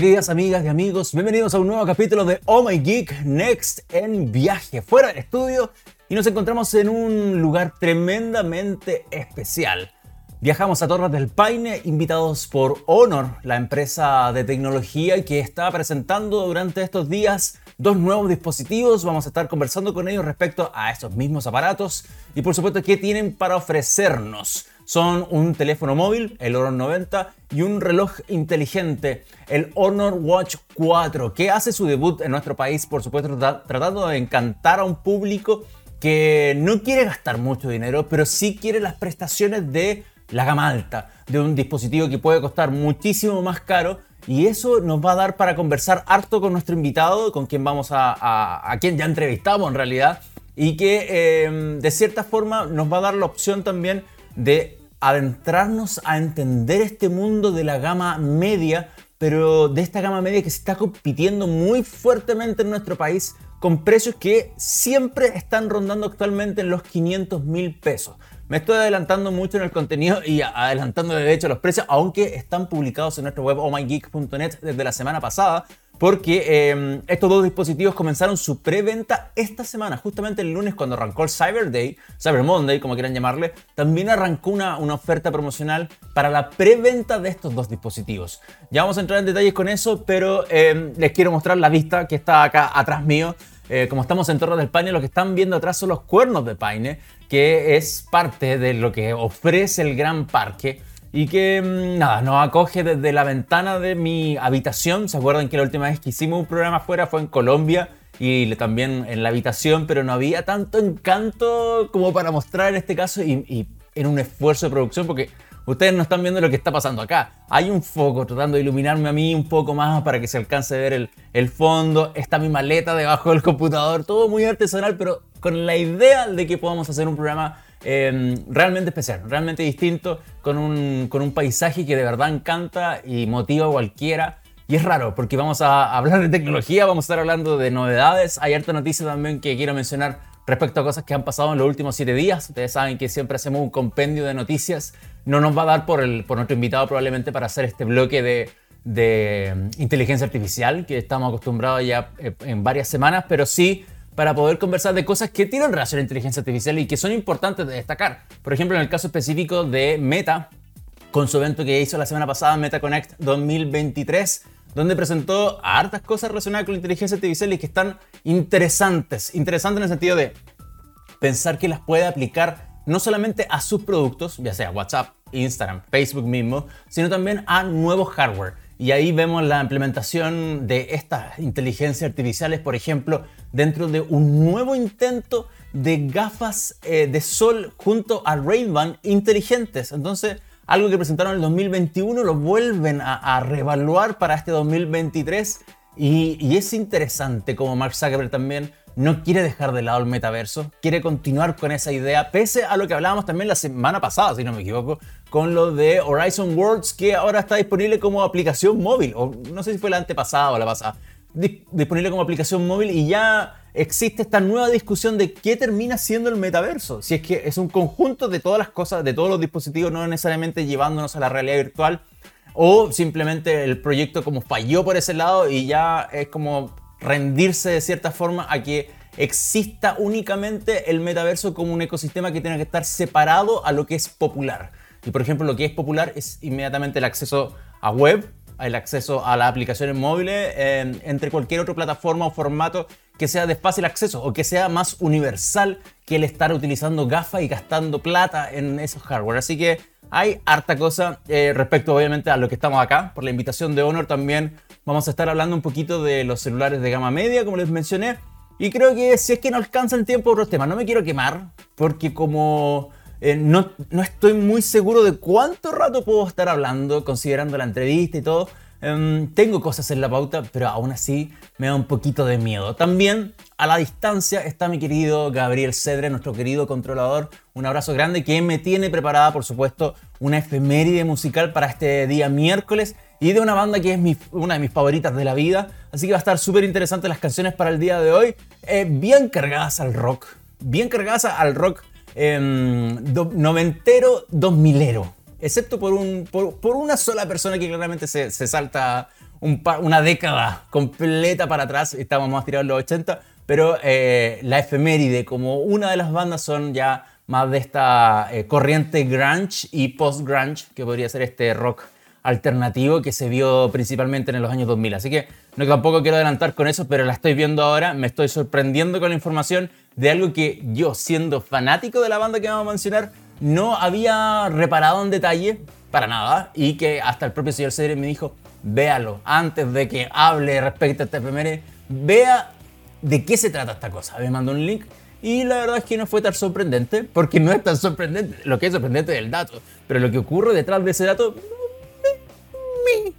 Queridas amigas y amigos, bienvenidos a un nuevo capítulo de Oh My Geek Next en viaje fuera del estudio y nos encontramos en un lugar tremendamente especial. Viajamos a Torres del Paine invitados por Honor, la empresa de tecnología que está presentando durante estos días dos nuevos dispositivos. Vamos a estar conversando con ellos respecto a estos mismos aparatos y por supuesto qué tienen para ofrecernos. Son un teléfono móvil, el Honor 90, y un reloj inteligente, el Honor Watch 4, que hace su debut en nuestro país, por supuesto, tratando de encantar a un público que no quiere gastar mucho dinero, pero sí quiere las prestaciones de la gama alta, de un dispositivo que puede costar muchísimo más caro y eso nos va a dar para conversar harto con nuestro invitado, con quien vamos a, a, quien ya entrevistamos en realidad, y que em, de cierta forma nos va a dar la opción también de adentrarnos a entender este mundo de la gama media, pero de esta gama media que se está compitiendo muy fuertemente en nuestro país con precios que siempre están rondando actualmente en los 500 mil pesos. Me estoy adelantando mucho en el contenido y adelantando de hecho los precios, aunque están publicados en nuestro web ohmygeek.net desde la semana pasada, porque em, estos dos dispositivos comenzaron su preventa esta semana, justamente el lunes cuando arrancó el Cyber Day, Cyber Monday, como quieran llamarle, también arrancó una, una oferta promocional para la preventa de estos dos dispositivos. Ya vamos a entrar en detalles con eso, pero em, les quiero mostrar la vista que está acá atrás mío. Eh, como estamos en Torre del Paine, lo que están viendo atrás son los cuernos de Paine, que es parte de lo que ofrece el gran parque y que mm, nada, nos acoge desde la ventana de mi habitación. ¿Se acuerdan que la última vez que hicimos un programa afuera fue en Colombia? Y también en la habitación, pero no había tanto encanto como para mostrar en este caso y, en un esfuerzo de producción, porque Ustedes no están viendo lo que está pasando acá. Hay un foco tratando de iluminarme a mí un poco más para que se alcance a ver el fondo. Está mi maleta debajo del computador. Todo muy artesanal, pero con la idea de que podamos hacer un programa em, realmente especial, realmente distinto, con un, con un paisaje que de verdad encanta y motiva a cualquiera. Y es raro porque vamos a hablar de tecnología, vamos a estar hablando de novedades. Hay harta noticia también que quiero mencionar respecto a cosas que han pasado en los últimos siete días. Ustedes saben que siempre hacemos un compendio de noticias. No nos va a dar por, el, por nuestro invitado probablemente para hacer este bloque de, de mm, inteligencia artificial que estamos acostumbrados ya eh, en varias semanas, pero sí para poder conversar de cosas que tienen relación a la inteligencia artificial y que son importantes de destacar. Por ejemplo, en el caso específico de Meta, con su evento que hizo la semana pasada, Meta Connect 2023, donde presentó hartas cosas relacionadas con la inteligencia artificial y que están interesantes. Interesantes en el sentido de pensar que las puede aplicar no solamente a sus productos, ya sea WhatsApp, Instagram, Facebook mismo, sino también a nuevos hardware. Y ahí vemos la implementación de estas inteligencias artificiales, por ejemplo, dentro de un nuevo intento de gafas eh, de sol junto a Ray-Ban inteligentes. Entonces, algo que presentaron en el 2021 lo vuelven a, reevaluar para este 2023 y, y, es interesante como Mark Zuckerberg también no quiere dejar de lado el metaverso, quiere continuar con esa idea, pese a lo que hablábamos también la semana pasada, si no me equivoco, con lo de Horizon Worlds, que ahora está disponible como aplicación móvil, o no sé si fue la antepasada o la pasada, disponible como aplicación móvil y ya existe esta nueva discusión de qué termina siendo el metaverso. Si es que es un conjunto de todas las cosas, de todos los dispositivos, no necesariamente llevándonos a la realidad virtual, o simplemente el proyecto como falló por ese lado y ya es como rendirse de cierta forma a que exista únicamente el metaverso como un ecosistema que tiene que estar separado a lo que es popular. Y por ejemplo, lo que es popular es inmediatamente el acceso a web, el acceso a las aplicaciones móviles entre cualquier otra plataforma o formato que sea de fácil acceso o que sea más universal que el estar utilizando gafas y gastando plata en esos hardware. Así que hay harta cosa eh, respecto obviamente a lo que estamos acá. Por la invitación de Honor también vamos a estar hablando un poquito de los celulares de gama media, como les mencioné. Y creo que si es que no alcanza el tiempo otros temas, no me quiero quemar, porque como eh, no, no, estoy muy seguro de cuánto rato puedo estar hablando, considerando la entrevista y todo. Em, tengo cosas en la pauta, pero aún así me da un poquito de miedo. También a la distancia está mi querido Gabriel Cedre, nuestro querido controlador. Un abrazo grande que me tiene preparada, por supuesto, una efeméride musical para este día miércoles y de una banda que es una de mis favoritas de la vida. Así que va a estar súper interesante las canciones para el día de hoy. Eh, bien cargadas al rock. Bien cargadas al rock eh, noventero, dos milero. Excepto por, un, por, una sola persona que claramente se, salta una década completa para atrás, estamos más tirados los 80, pero eh, la efeméride como una de las bandas son ya más de esta eh, corriente grunge y post-grunge, que podría ser este rock alternativo que se vio principalmente en los años 2000. Así que no tampoco quiero adelantar con eso, pero la estoy viendo ahora, me estoy sorprendiendo con la información de algo que yo, siendo fanático de la banda que vamos a mencionar, no había reparado en detalle para nada y que hasta el propio señor Cedric me dijo, véalo, antes de que hable respecto a este primer, vea de qué se trata esta cosa. Me mandó un link y la verdad es que no fue tan sorprendente, porque no es tan sorprendente, lo que es sorprendente es el dato, pero lo que ocurre detrás de ese dato,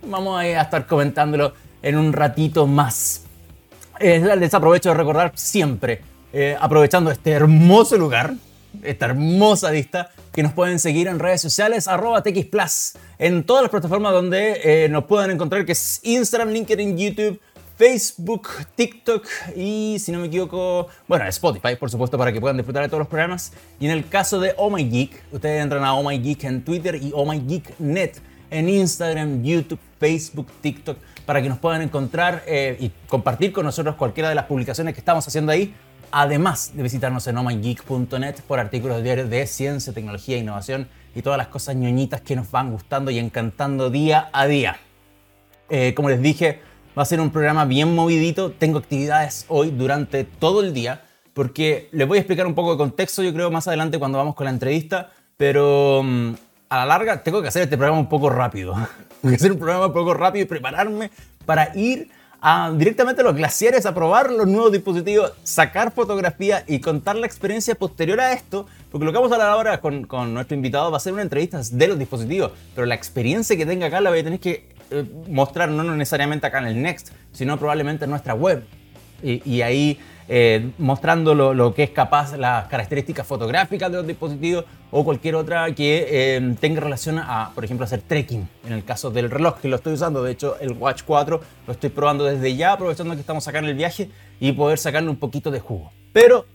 vamos a estar comentándolo en un ratito más. les aprovecho de recordar siempre, eh, aprovechando este hermoso lugar, esta hermosa vista, que nos pueden seguir en redes sociales, arroba TXPlus, en todas las plataformas donde eh, nos pueden encontrar, que es Instagram, LinkedIn, YouTube, Facebook, TikTok y, si no me equivoco, bueno, Spotify, por supuesto, para que puedan disfrutar de todos los programas. Y en el caso de Oh My Geek, ustedes entran a Oh My Geek en Twitter y Oh My Geek Net en Instagram, YouTube, Facebook, TikTok, para que nos puedan encontrar eh, y compartir con nosotros cualquiera de las publicaciones que estamos haciendo ahí además de visitarnos en omageek.net por artículos diarios de ciencia, tecnología, innovación y todas las cosas ñoñitas que nos van gustando y encantando día a día. Eh, como les dije, va a ser un programa bien movidito. Tengo actividades hoy durante todo el día porque les voy a explicar un poco de contexto, yo creo, más adelante cuando vamos con la entrevista, pero mm, a la larga tengo que hacer este programa un poco rápido. Tengo que hacer un programa un poco rápido y prepararme para ir directamente a los glaciares a probar los nuevos dispositivos, sacar fotografía y contar la experiencia posterior a esto, porque lo que vamos a hablar ahora con, con nuestro invitado va a ser una entrevista de los dispositivos, pero la experiencia que tenga acá la voy a tener que eh, mostrar no necesariamente acá en el Next, sino probablemente en nuestra web. Y, y ahí eh, mostrando lo, que es capaz, las características fotográficas de los dispositivos o cualquier otra que eh, tenga relación a, por ejemplo, hacer trekking. En el caso del reloj que lo estoy usando, de hecho el Watch 4 lo estoy probando desde ya, aprovechando que estamos acá en el viaje y poder sacarle un poquito de jugo. Pero,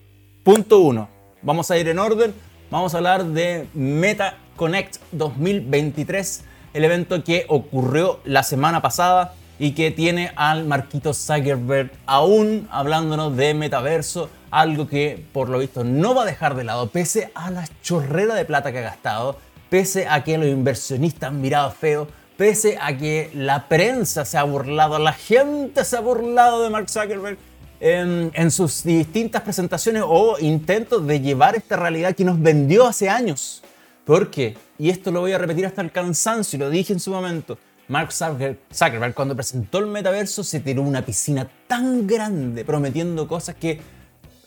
punto uno, vamos a ir en orden, vamos a hablar de Meta Connect 2023, el evento que ocurrió la semana pasada y que tiene al Marquito Zuckerberg aún hablándonos de metaverso, algo que por lo visto no va a dejar de lado, pese a la chorrera de plata que ha gastado, pese a que los inversionistas han mirado feo, pese a que la prensa se ha burlado, la gente se ha burlado de Mark Zuckerberg en, sus distintas presentaciones o intentos de llevar esta realidad que nos vendió hace años. Porque, y esto lo voy a repetir hasta el cansancio, lo dije en su momento, Mark Zuckerberg, cuando presentó el metaverso, se tiró una piscina tan grande prometiendo cosas que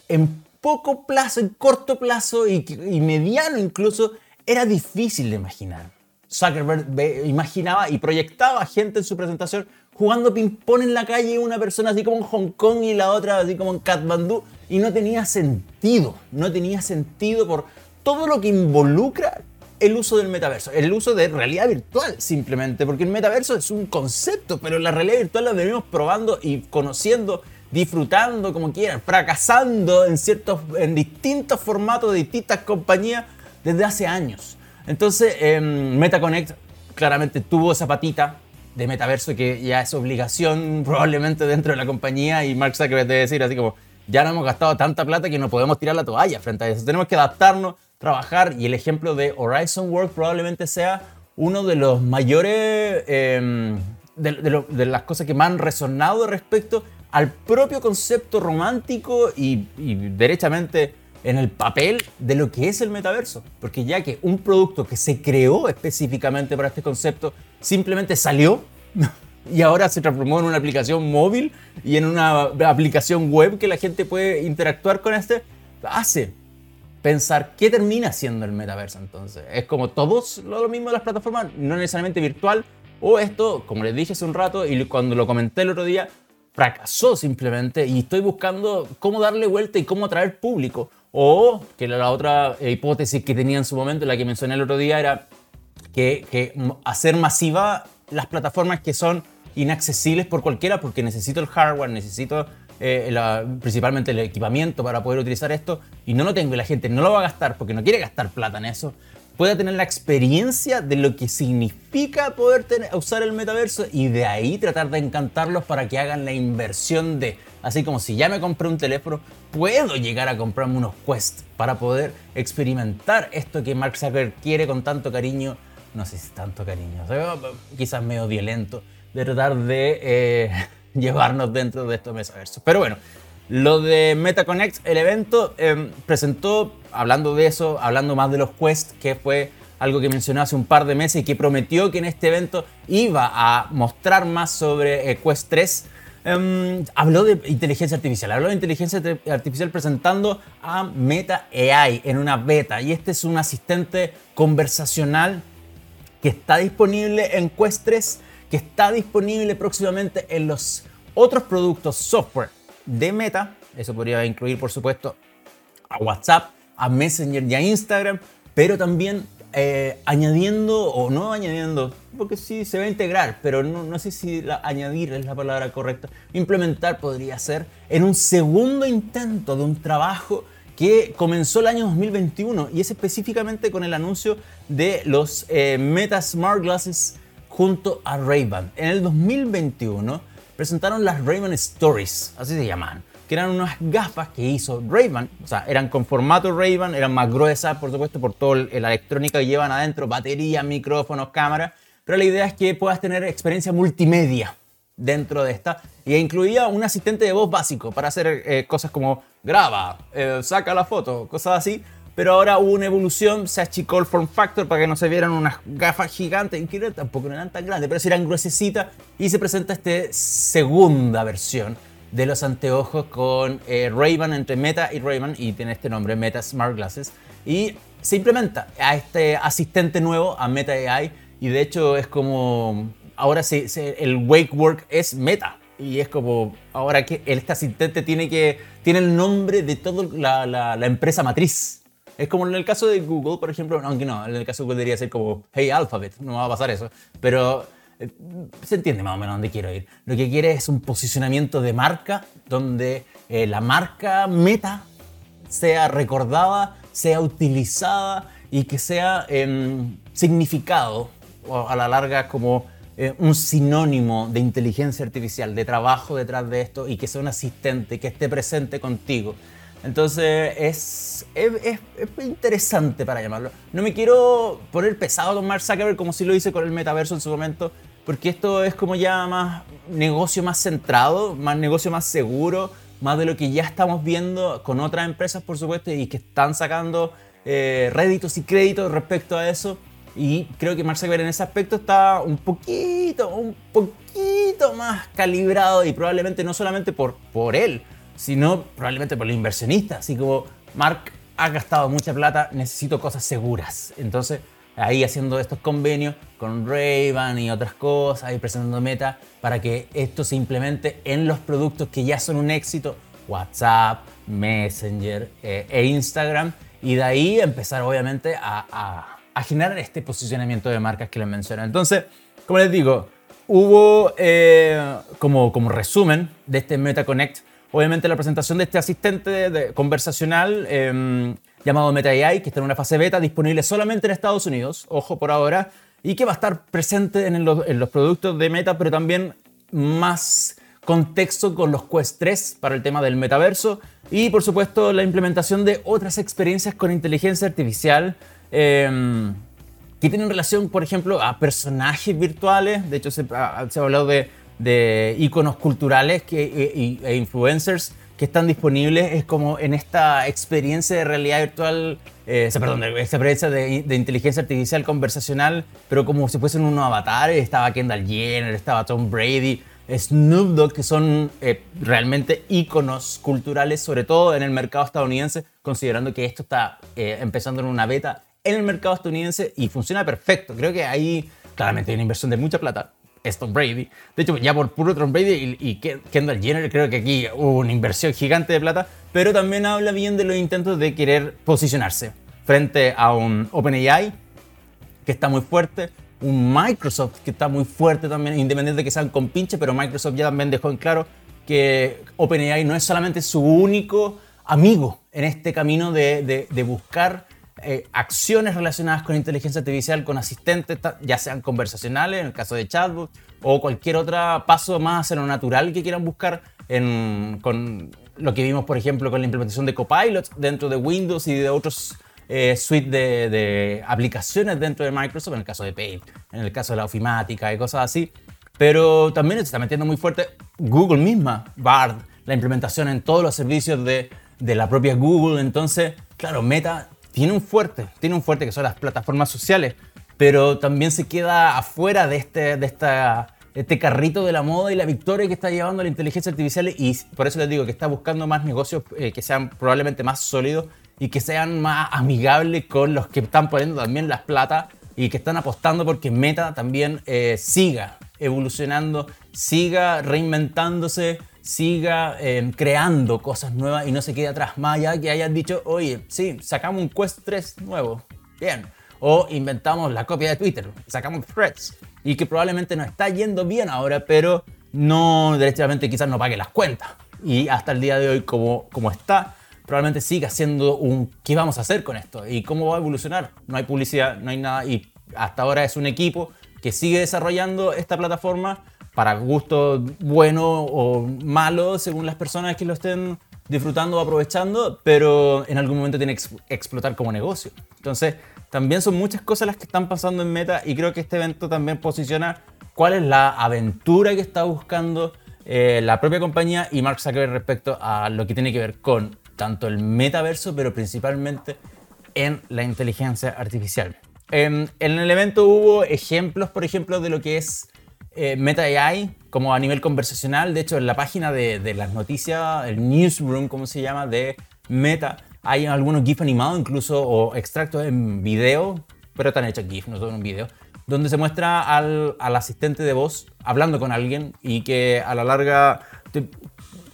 en poco plazo, en corto plazo y, mediano incluso, era difícil de imaginar. Zuckerberg imaginaba y proyectaba gente en su presentación jugando ping-pong en la calle, una persona así como en Hong Kong y la otra así como en Kathmandú, y no tenía sentido, no tenía sentido por todo lo que involucra el uso del metaverso, el uso de realidad virtual simplemente, porque el metaverso es un concepto, pero la realidad virtual la venimos probando y conociendo, disfrutando como quieran, fracasando en ciertos, en distintos formatos de distintas compañías desde hace años. Entonces, em, MetaConnect claramente tuvo esa patita de metaverso que ya es obligación probablemente dentro de la compañía y Mark Zuckerberg debe decir así como, ya no hemos gastado tanta plata que no podemos tirar la toalla frente a eso. Tenemos que adaptarnos, trabajar y el ejemplo de Horizon World probablemente sea uno de los mayores, em, de, las cosas que más han resonado respecto al propio concepto romántico y, y derechamente en el papel de lo que es el metaverso. Porque ya que un producto que se creó específicamente para este concepto simplemente salió y ahora se transformó en una aplicación móvil y en una aplicación web que la gente puede interactuar con este, hace pensar qué termina siendo el metaverso entonces. Es como todos lo mismo de las plataformas, no necesariamente virtual, o esto, como les dije hace un rato y cuando lo comenté el otro día, fracasó simplemente y estoy buscando cómo darle vuelta y cómo atraer público. O que la otra hipótesis que tenía en su momento, la que mencioné el otro día, era que, que hacer masiva las plataformas que son inaccesibles por cualquiera porque necesito el hardware, necesito eh, principalmente el equipamiento para poder utilizar esto y no lo tengo y la gente no lo va a gastar porque no quiere gastar plata en eso. pueda tener la experiencia de lo que significa poder usar el metaverso y de ahí tratar de encantarlos para que hagan la inversión de, así como si ya me compré un teléfono, puedo llegar a comprarme unos Quest para poder experimentar esto que Mark Zuckerberg quiere con tanto cariño, no sé si tanto cariño, quizás medio violento, de tratar de eh, llevarnos dentro de estos metaversos. Pero bueno, lo de MetaConnect, el evento em, presentó, hablando de eso, hablando más de los Quest, que fue algo que mencionó hace un par de meses y que prometió que en este evento iba a mostrar más sobre eh, Quest 3. Em, habló de inteligencia artificial, habló de inteligencia artificial presentando a Meta AI en una beta y este es un asistente conversacional que está disponible en Quest 3, que está disponible próximamente en los otros productos software de Meta. Eso podría incluir, por supuesto, a WhatsApp, a Messenger y a Instagram, pero también eh, añadiendo o no añadiendo, porque sí se va a integrar, pero no, sé si añadir es la palabra correcta. Implementar podría ser en un segundo intento de un trabajo que comenzó el año 2021 y es específicamente con el anuncio de los eh, Meta Smart Glasses junto a Ray-Ban. En el 2021 presentaron las Ray-Ban Stories, así se llaman, que eran unas gafas que hizo Ray-Ban, o sea, eran con formato Ray-Ban, eran más gruesas, por supuesto, por toda la electrónica que llevan adentro, batería, micrófonos, cámara, pero la idea es que puedas tener experiencia multimedia dentro de esta y incluía un asistente de voz básico para hacer eh, cosas como graba, eh, saca la foto, cosas así, pero ahora hubo una evolución, se achicó el form factor para que no se vieran unas gafas gigantes, que tampoco no eran tan grandes, pero sí eran gruesecitas, y se presenta esta segunda versión de los anteojos con eh, Ray-Ban entre Meta y Ray-Ban, y tiene este nombre, Meta Smart Glasses, y se implementa a este asistente nuevo, a Meta AI, y de hecho es como, ahora sí, el Wake Work es Meta, y es como ahora que este asistente tiene que tiene el nombre de toda la, la empresa matriz es como en el caso de Google, por ejemplo, aunque no, en el caso de Google debería ser como Hey Alphabet, no va a pasar eso. Pero eh, se entiende más o menos dónde quiero ir. Lo que quiere es un posicionamiento de marca donde eh, la marca meta sea recordada, sea utilizada y que sea em, significado a la larga como eh, un sinónimo de inteligencia artificial, de trabajo detrás de esto y que sea un asistente que esté presente contigo. Entonces es, es, interesante para llamarlo. No me quiero poner pesado con Mark Zuckerberg como si lo hice con el metaverso en su momento, porque esto es como ya más negocio más centrado, más negocio más seguro, más de lo que ya estamos viendo con otras empresas, por supuesto, y que están sacando eh, réditos y créditos respecto a eso. Y creo que Mark Zuckerberg en ese aspecto está un poquito, un poquito más calibrado y probablemente no solamente por, por él, sino probablemente por el inversionista. Así como Mark ha gastado mucha plata, necesito cosas seguras. Entonces, ahí haciendo estos convenios con Ray-Ban y otras cosas, y presentando Meta para que esto se implemente en los productos que ya son un éxito, WhatsApp, Messenger eh, e Instagram, y de ahí empezar obviamente a, generar este posicionamiento de marcas que les menciono. Entonces, como les digo, hubo eh, como, como resumen de este Meta Connect, obviamente la presentación de este asistente conversacional em, llamado Meta AI, que está en una fase beta, disponible solamente en Estados Unidos, ojo por ahora, y que va a estar presente en los, productos de Meta, pero también más contexto con los Quest 3 para el tema del metaverso y por supuesto la implementación de otras experiencias con inteligencia artificial em, que tienen relación, por ejemplo, a personajes virtuales. De hecho, se ha hablado de de iconos culturales que, e, e, influencers que están disponibles es como en esta experiencia de realidad virtual, eh, perdón, esta experiencia de, de, inteligencia artificial conversacional, pero como si fuesen unos avatares, estaba Kendall Jenner, estaba Tom Brady, Snoop Dogg, que son eh, realmente iconos culturales, sobre todo en el mercado estadounidense, considerando que esto está eh, empezando en una beta en el mercado estadounidense y funciona perfecto. Creo que ahí claramente hay una inversión de mucha plata, es Tom Brady. De hecho, ya por puro Tom Brady y, Kendall Jenner, creo que aquí hubo una inversión gigante de plata, pero también habla bien de los intentos de querer posicionarse frente a un OpenAI que está muy fuerte, un Microsoft que está muy fuerte también, independiente de que sean con pinche, pero Microsoft ya también dejó en claro que OpenAI no es solamente su único amigo en este camino de, buscar eh, acciones relacionadas con inteligencia artificial, con asistentes, ya sean conversacionales, en el caso de chatbot, o cualquier otro paso más en lo natural que quieran buscar con lo que vimos, por ejemplo, con la implementación de Copilot dentro de Windows y de otros eh, suite de, aplicaciones dentro de Microsoft, en el caso de Paint, en el caso de la ofimática y cosas así. Pero también se está metiendo muy fuerte Google misma, Bard, la implementación en todos los servicios de, de la propia Google. Entonces, claro, Meta tiene un fuerte, tiene un fuerte que son las plataformas sociales, pero también se queda afuera de, este, de esta este carrito de la moda y la victoria que está llevando la inteligencia artificial y por eso les digo que está buscando más negocios eh, que sean probablemente más sólidos y que sean más amigables con los que están poniendo también las plata y que están apostando porque Meta también eh, siga evolucionando, siga reinventándose, siga eh, creando cosas nuevas y no se quede atrás. Más allá que hayan dicho, oye, sí, sacamos un Quest 3 nuevo, bien. O inventamos la copia de Twitter, sacamos Threads y que probablemente no está yendo bien ahora, pero no derechamente quizás no pague las cuentas. Y hasta el día de hoy, como, como está, probablemente siga siendo un ¿qué vamos a hacer con esto? ¿Y cómo va a evolucionar? No hay publicidad, no hay nada y hasta ahora es un equipo que sigue desarrollando esta plataforma para gusto bueno o malo según las personas que lo estén disfrutando o aprovechando, pero en algún momento tiene que explotar como negocio. Entonces, también son muchas cosas las que están pasando en Meta y creo que este evento también posiciona cuál es la aventura que está buscando eh, la propia compañía y Mark Zuckerberg respecto a lo que tiene que ver con tanto el metaverso, pero principalmente en la inteligencia artificial. Em, en el evento hubo ejemplos, por ejemplo, de lo que es eh, Meta AI, como a nivel conversacional. De hecho, en la página de, las noticias, el newsroom, como se llama, de Meta, hay algunos GIF animados incluso o extractos en video, pero están hechos GIF, no son un video, donde se muestra al, al, asistente de voz hablando con alguien y que a la larga te,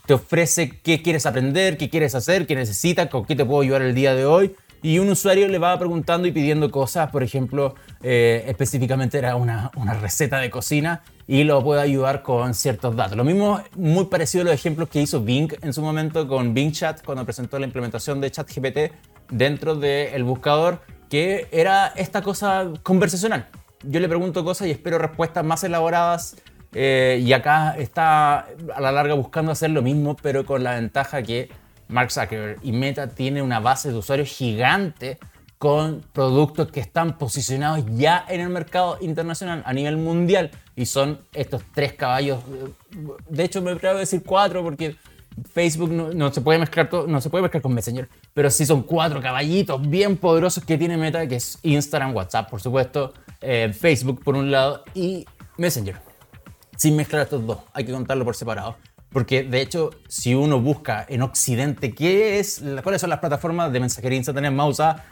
te ofrece qué quieres aprender, qué quieres hacer, qué necesitas, con qué te puedo ayudar el día de hoy y un usuario le va preguntando y pidiendo cosas, por ejemplo, eh, específicamente era una, una, receta de cocina y lo puede ayudar con ciertos datos. Lo mismo, muy parecido a los ejemplos que hizo Bing en su momento con Bing Chat cuando presentó la implementación de ChatGPT dentro del buscador, que era esta cosa conversacional. Yo le pregunto cosas y espero respuestas más elaboradas. Eh, y acá está a la larga buscando hacer lo mismo, pero con la ventaja que Mark Zuckerberg y Meta tiene una base de usuarios gigante con productos que están posicionados ya en el mercado internacional a nivel mundial y son estos tres caballos. De hecho, me atrevo a decir cuatro porque Facebook no, se puede mezclar no se puede mezclar con Messenger, pero sí son cuatro caballitos bien poderosos que tiene Meta, que es Instagram, WhatsApp, por supuesto, eh, Facebook por un lado y Messenger. Sin mezclar estos dos, hay que contarlo por separado. Porque de hecho, si uno busca en Occidente qué es, cuáles son las plataformas de mensajería instantánea más usadas,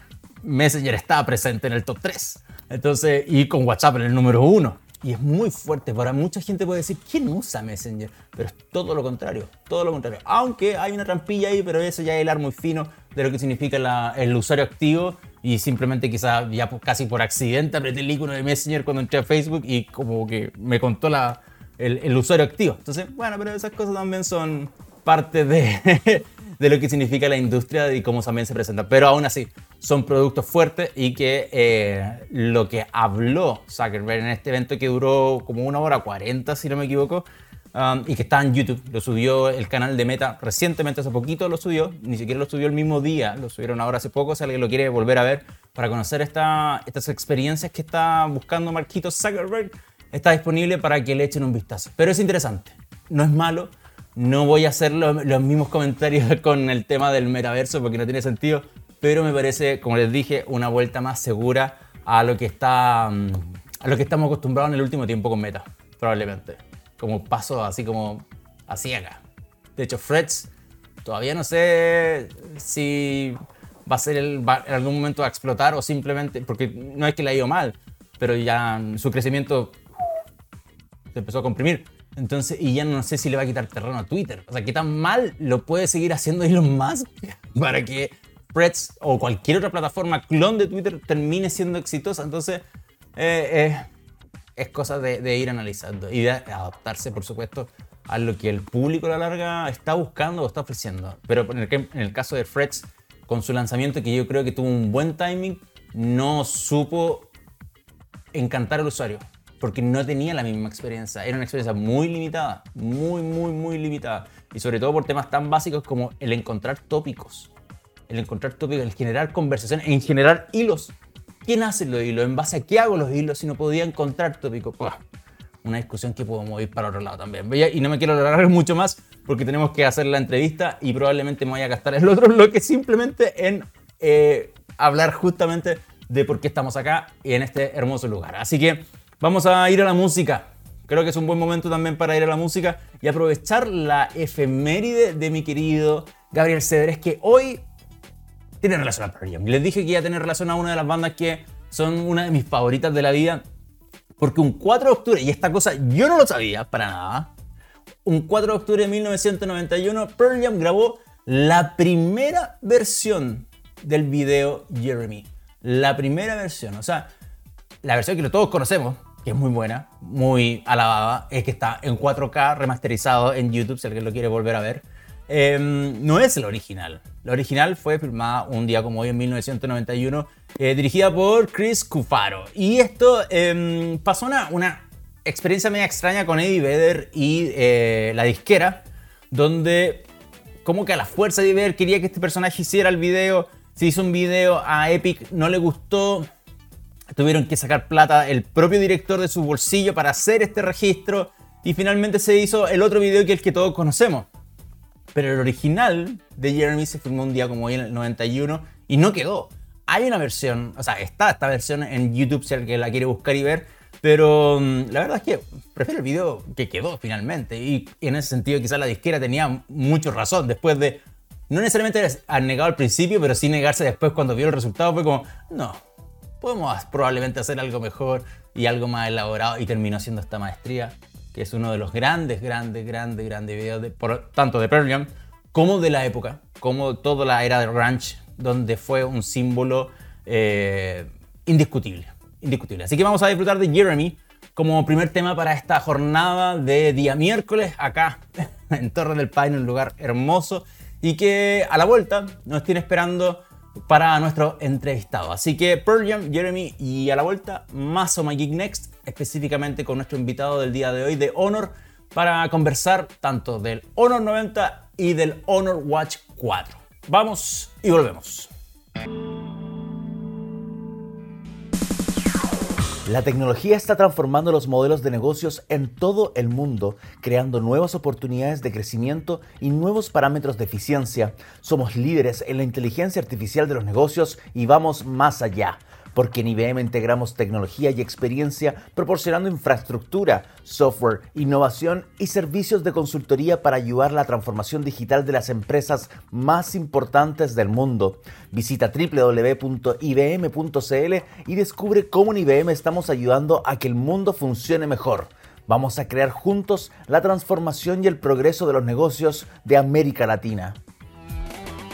Messenger está presente en el top 3. Entonces, y con WhatsApp en el número 1. Y es muy fuerte. Para mucha gente puede decir, ¿quién usa Messenger? Pero es todo lo contrario, todo lo contrario. Aunque hay una trampilla ahí, pero eso ya es el muy fino de lo que significa el usuario activo. Y simplemente quizá ya casi por accidente apreté el icono de Messenger cuando entré a Facebook y como que me contó la, el, usuario activo. Entonces, bueno, pero esas cosas también son parte de, de lo que significa la industria y cómo también se presenta. Pero aún así, son productos fuertes y que eh, lo que habló Zuckerberg en este evento que duró como una hora 40, si no me equivoco, um, y que está en YouTube, lo subió el canal de Meta recientemente, hace poquito lo subió, ni siquiera lo subió el mismo día, lo subieron ahora hace poco, si alguien lo quiere volver a ver para conocer esta, estas experiencias que está buscando Marquito Zuckerberg está disponible para que le echen un vistazo. Pero es interesante, no es malo. No voy a hacer los mismos comentarios con el tema del metaverso porque no tiene sentido, pero me parece, como les dije, una vuelta más segura a lo que está mm, a lo que estamos acostumbrados en el último tiempo con Meta, probablemente. Como paso así como a ciega. De hecho, Freds todavía no sé si va a ser el, en algún momento a explotar o simplemente porque no es que le ha ido mal, pero ya su crecimiento empezó a comprimir. Entonces, y ya no sé si le va a quitar terreno a Twitter. O sea, ¿qué tan mal lo puede seguir haciendo Elon Musk para que Threads o cualquier otra plataforma clon de Twitter termine siendo exitosa? Entonces, eh, eh, es cosa de, ir analizando y de adaptarse, por supuesto, a lo que el público a la larga está buscando o está ofreciendo. Pero en el, en el caso de Threads, con su lanzamiento que yo creo que tuvo un buen timing, no supo encantar al usuario porque no tenía la misma experiencia. Era una experiencia muy limitada, muy, muy, muy limitada. Y sobre todo por temas tan básicos como el encontrar tópicos. El encontrar tópicos, el generar conversaciones, en generar hilos. ¿Quién hace los hilos? ¿En base a qué hago los hilos si no podía encontrar tópicos? una discusión que podemos ir para otro lado también. Y no me quiero alargar mucho más porque tenemos que hacer la entrevista y probablemente me voy a gastar el otro bloque simplemente en eh, hablar justamente de por qué estamos acá y en este hermoso lugar. Así que vamos a ir a la música. Creo que es un buen momento también para ir a la música y aprovechar la efeméride de mi querido Gabriel Cedres, que hoy tiene relación a Pearl Jam. Les dije que iba a tener relación a una de las bandas que son una de mis favoritas de la vida porque un 4 de octubre, y esta cosa yo no lo sabía para nada, un 4 de octubre de 1991 Pearl Jam grabó la primera versión del video Jeremy. La primera versión, o sea, la versión que todos conocemos, que es muy buena, muy alabada, es que está en 4K remasterizado en YouTube, si alguien lo quiere volver a ver. Em, no es la original. La original fue filmada un día como hoy en 1991, eh, dirigida por Chris Cufaro. Y esto em, pasó una, una, experiencia media extraña con Eddie Vedder y eh, la disquera, donde como que a la fuerza de Vedder quería que este personaje hiciera el video. Se hizo un video a Epic, no le gustó. Tuvieron que sacar plata el propio director de su bolsillo para hacer este registro. Y finalmente se hizo el otro video que es el que todos conocemos. Pero el original de Jeremy se filmó un día como hoy en el 91 y no quedó. Hay una versión, o sea, está esta versión en YouTube si alguien la quiere buscar y ver, pero mm, la verdad es que prefiero el video que quedó finalmente. Y, en ese sentido quizás la disquera tenía mucho razón después de, no necesariamente han negado al principio, pero sí negarse después cuando vio el resultado fue como, no, podemos probablemente hacer algo mejor y algo más elaborado y terminó siendo esta maestría que es uno de los grandes, grandes, grandes, grandes videos, de, por, tanto de Pearl como de la época, como toda la era del ranch, donde fue un símbolo eh, indiscutible, indiscutible. Así que vamos a disfrutar de Jeremy como primer tema para esta jornada de día miércoles acá en Torre del Paine, un lugar hermoso y que a la vuelta nos tiene esperando para nuestro entrevistado. Así que Pearl Jam, Jeremy y a la vuelta más o My Geek Next, específicamente con nuestro invitado del día de hoy de Honor para conversar tanto del Honor 90 y del Honor Watch 4. Vamos y volvemos. La tecnología está transformando los modelos de negocios en todo el mundo, creando nuevas oportunidades de crecimiento y nuevos parámetros de eficiencia. Somos líderes en la inteligencia artificial de los negocios y vamos más allá porque en IBM integramos tecnología y experiencia proporcionando infraestructura, software, innovación y servicios de consultoría para ayudar a la transformación digital de las empresas más importantes del mundo. Visita www.ibm.cl y descubre cómo en IBM estamos ayudando a que el mundo funcione mejor. Vamos a crear juntos la transformación y el progreso de los negocios de América Latina.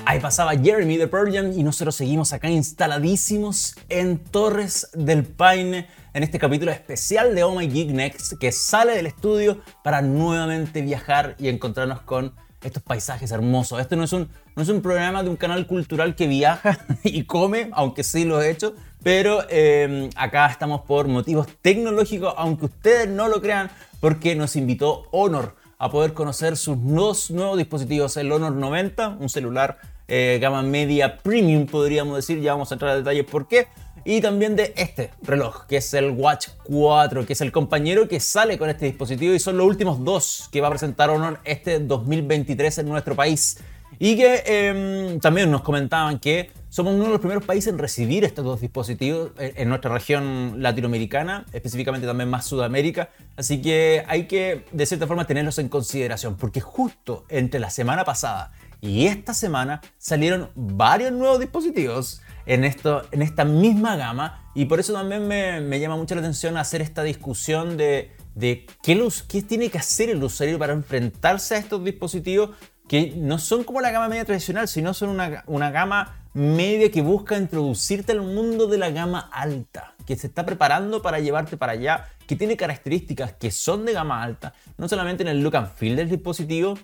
Ahí pasaba Jeremy de Pearl Jam y nosotros seguimos acá instaladísimos en Torres del Paine en este capítulo especial de Oh My Geek Next que sale del estudio para nuevamente viajar y encontrarnos con estos paisajes hermosos. Este no es un, no es un programa de un canal cultural que viaja y come, aunque sí lo he hecho, pero em, acá estamos por motivos tecnológicos, aunque ustedes no lo crean, porque nos invitó Honor a poder conocer sus dos nuevos dispositivos, el Honor 90, un celular eh, gama media premium, podríamos decir. Ya vamos a entrar a detalles por qué. Y también de este reloj, que es el Watch 4, que es el compañero que sale con este dispositivo y son los últimos dos que va a presentar Honor este 2023 en nuestro país. Y que em, también nos comentaban que somos uno de los primeros países en recibir estos dos dispositivos en nuestra región latinoamericana, específicamente también más Sudamérica. Así que hay que, de cierta forma, tenerlos en consideración, porque justo entre la semana pasada y esta semana salieron varios nuevos dispositivos en, esto, en esta misma gama y por eso también me, llama mucho la atención hacer esta discusión de, de qué, luz, qué tiene que hacer el usuario para enfrentarse a estos dispositivos que no son como la gama media tradicional, sino son una, una gama media que busca introducirte al mundo de la gama alta, que se está preparando para llevarte para allá, que tiene características que son de gama alta, no solamente en el look and feel del dispositivo,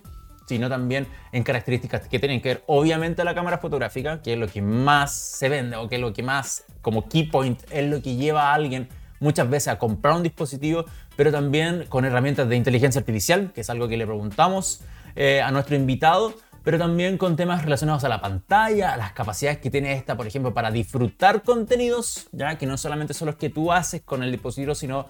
sino también en características que tienen que ver obviamente la cámara fotográfica, que es lo que más se vende o que es lo que más como key point es lo que lleva a alguien muchas veces a comprar un dispositivo, pero también con herramientas de inteligencia artificial, que es algo que le preguntamos eh, a nuestro invitado, pero también con temas relacionados a la pantalla, a las capacidades que tiene esta, por ejemplo, para disfrutar contenidos, ya que no solamente son los que tú haces con el dispositivo, sino,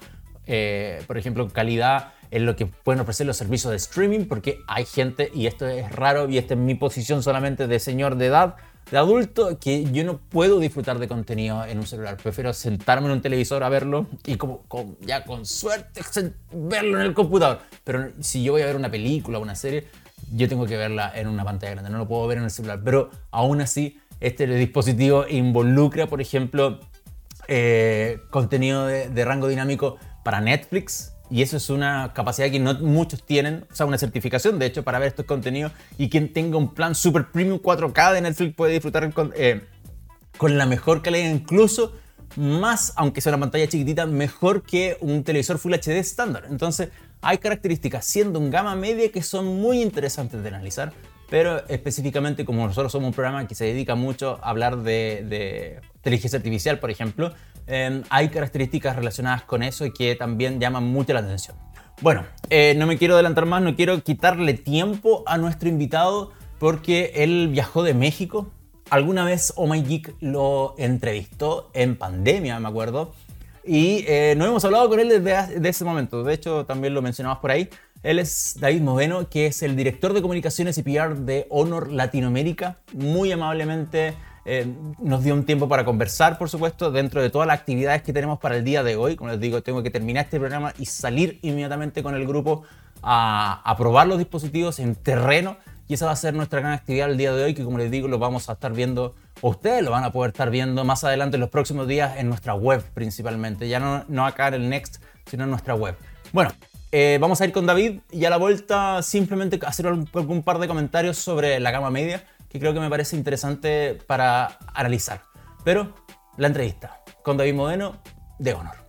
eh, por ejemplo, calidad en lo que pueden ofrecer los servicios de streaming, porque hay gente, y esto es raro, y esta es mi posición solamente de señor de edad, de adulto, que yo no puedo disfrutar de contenido en un celular. Prefiero sentarme en un televisor a verlo y como, ya con suerte verlo en el computador. Pero si yo voy a ver una película o una serie, yo tengo que verla en una pantalla grande, no lo puedo ver en el celular. Pero aún así, este dispositivo involucra, por ejemplo, eh, contenido de rango dinámico para Netflix, y eso es una capacidad que no muchos tienen, o sea, una certificación de hecho para ver estos contenidos. Y quien tenga un plan super premium 4K de Netflix puede disfrutar con, eh, con la mejor calidad, incluso más, aunque sea una pantalla chiquitita, mejor que un televisor Full HD estándar. Entonces, hay características siendo un gama media que son muy interesantes de analizar pero específicamente como nosotros somos un programa que se dedica mucho a hablar de, inteligencia artificial, por ejemplo, em, hay características relacionadas con eso y que también llaman mucho la atención. Bueno, eh, no me quiero adelantar más, no quiero quitarle tiempo a nuestro invitado porque él viajó de México. Alguna vez Oh My Geek lo entrevistó en pandemia, me acuerdo. Y eh, no hemos hablado con él desde, ese momento. De hecho, también lo mencionamos por ahí. Él es David Moveno, que es el director de comunicaciones y PR de Honor Latinoamérica. Muy amablemente eh, nos dio un tiempo para conversar, por supuesto, dentro de todas las actividades que tenemos para el día de hoy. Como les digo, tengo que terminar este programa y salir inmediatamente con el grupo a, a probar los dispositivos en terreno. Y esa va a ser nuestra gran actividad el día de hoy, que como les digo, lo vamos a estar viendo, ustedes lo van a poder estar viendo más adelante en los próximos días en nuestra web principalmente. Ya no, acá en el Next, sino en nuestra web. Bueno, eh, vamos a ir con David y a la vuelta simplemente hacer un, par de comentarios sobre la gama media que creo que me parece interesante para analizar. Pero la entrevista con David Modeno de Honor.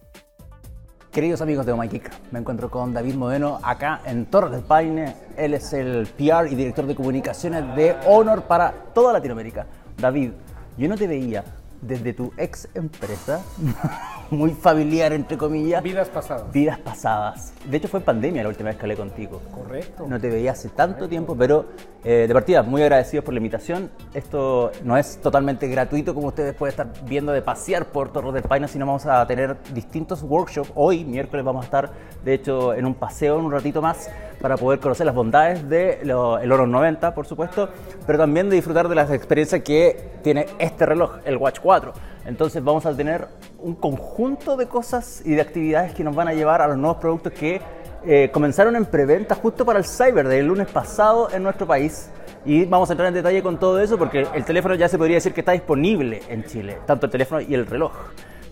Queridos amigos de Geek, me encuentro con David Modeno acá en Torres del Paine. Él es el PR y director de comunicaciones de Honor para toda Latinoamérica. David, yo no te veía desde tu ex empresa, muy familiar entre comillas. Vidas pasadas. Vidas pasadas. De hecho fue en pandemia la última vez que hablé contigo. Correcto. No te veía hace tanto tiempo, pero eh, de partida, muy agradecidos por la invitación. Esto no es totalmente gratuito como ustedes pueden estar viendo de pasear por Torres del Paine, sino vamos a tener distintos workshops. Hoy, miércoles, vamos a estar, de hecho, en un paseo en un ratito más para poder conocer las bondades del de Oro 90, por supuesto, pero también de disfrutar de las experiencias que tiene este reloj, el Watch 4. Entonces vamos a tener un conjunto de cosas y de actividades que nos van a llevar a los nuevos productos que eh, comenzaron en preventa justo para el Cyber del lunes pasado en nuestro país. Y vamos a entrar en detalle con todo eso porque el teléfono ya se podría decir que está disponible en Chile, tanto el teléfono y el reloj.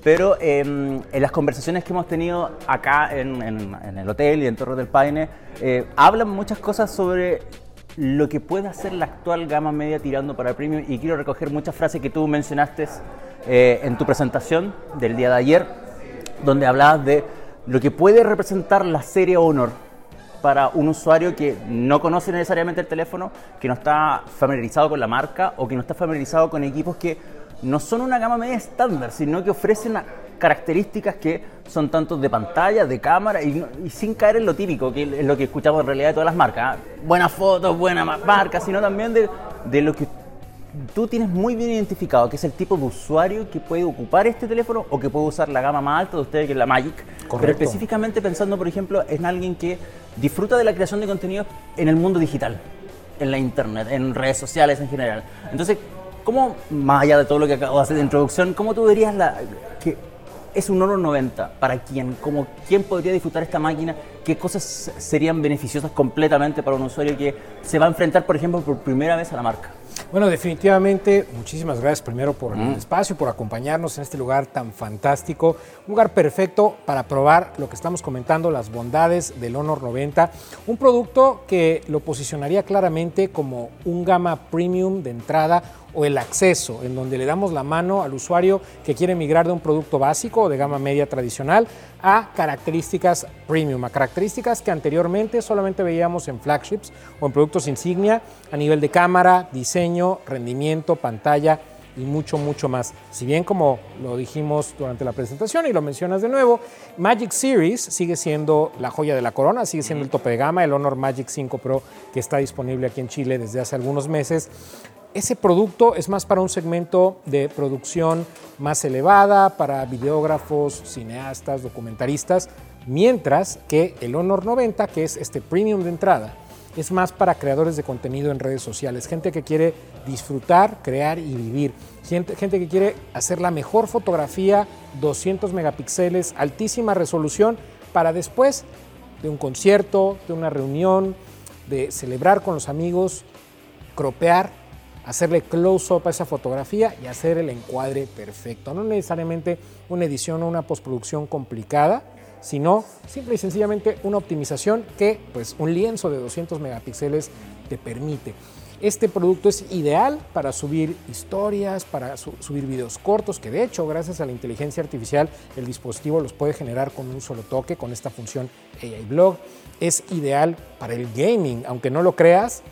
Pero em, en las conversaciones que hemos tenido acá en, el hotel y en Torre del Paine, eh, hablan muchas cosas sobre lo que puede hacer la actual gama media tirando para el premium. Y quiero recoger muchas frases que tú mencionaste eh, en tu presentación del día de ayer, donde hablabas de lo que puede representar la serie Honor para un usuario que no conoce necesariamente el teléfono, que no está familiarizado con la marca o que no está familiarizado con equipos que no son una gama media estándar, sino que ofrecen características que son tanto de pantalla, de cámara y, sin caer en lo típico, que es lo que escuchamos en realidad de todas las marcas. ¿ah? Buenas fotos, buenas marcas, sino también de, de lo que tú tienes muy bien identificado, que es el tipo de usuario que puede ocupar este teléfono o que puede usar la gama más alta de ustedes, que es la Magic. Correcto. Pero específicamente pensando, por ejemplo, en alguien que disfruta de la creación de contenido en el mundo digital, en la internet, en redes sociales en general. Entonces, ¿Cómo, más allá de todo lo que acabo de hacer de introducción, cómo tú dirías la, que es un oro 90 para quién? ¿Cómo, ¿Quién podría disfrutar esta máquina? ¿Qué cosas serían beneficiosas completamente para un usuario que se va a enfrentar, por ejemplo, por primera vez a la marca? Bueno, definitivamente, muchísimas gracias primero por el espacio, por acompañarnos en este lugar tan fantástico. Un lugar perfecto para probar lo que estamos comentando, las bondades del Honor 90. Un producto que lo posicionaría claramente como un gama premium de entrada o el acceso, en donde le damos la mano al usuario que quiere migrar de un producto básico o de gama media tradicional a características premium, a características que anteriormente solamente veíamos en flagships o en productos insignia a nivel de cámara, diseño, rendimiento, pantalla y mucho, mucho más. Si bien como lo dijimos durante la presentación y lo mencionas de nuevo, Magic Series sigue siendo la joya de la corona, sigue siendo el tope de gama, el Honor Magic 5 Pro que está disponible aquí en Chile desde hace algunos meses ese producto es más para un segmento de producción más elevada, para videógrafos, cineastas, documentaristas, mientras que el Honor 90, que es este premium de entrada, es más para creadores de contenido en redes sociales, gente que quiere disfrutar, crear y vivir, gente, gente que quiere hacer la mejor fotografía, 200 megapíxeles, altísima resolución, para después de un concierto, de una reunión, de celebrar con los amigos, cropear hacerle close-up a esa fotografía y hacer el encuadre perfecto. No necesariamente una edición o una postproducción complicada, sino simple y sencillamente una optimización que pues, un lienzo de 200 megapíxeles te permite. Este producto es ideal para subir historias, para subir videos cortos, que de hecho, gracias a la inteligencia artificial, el dispositivo los puede generar con un solo toque, con esta función AI Blog. Es ideal para el gaming, aunque no lo creas,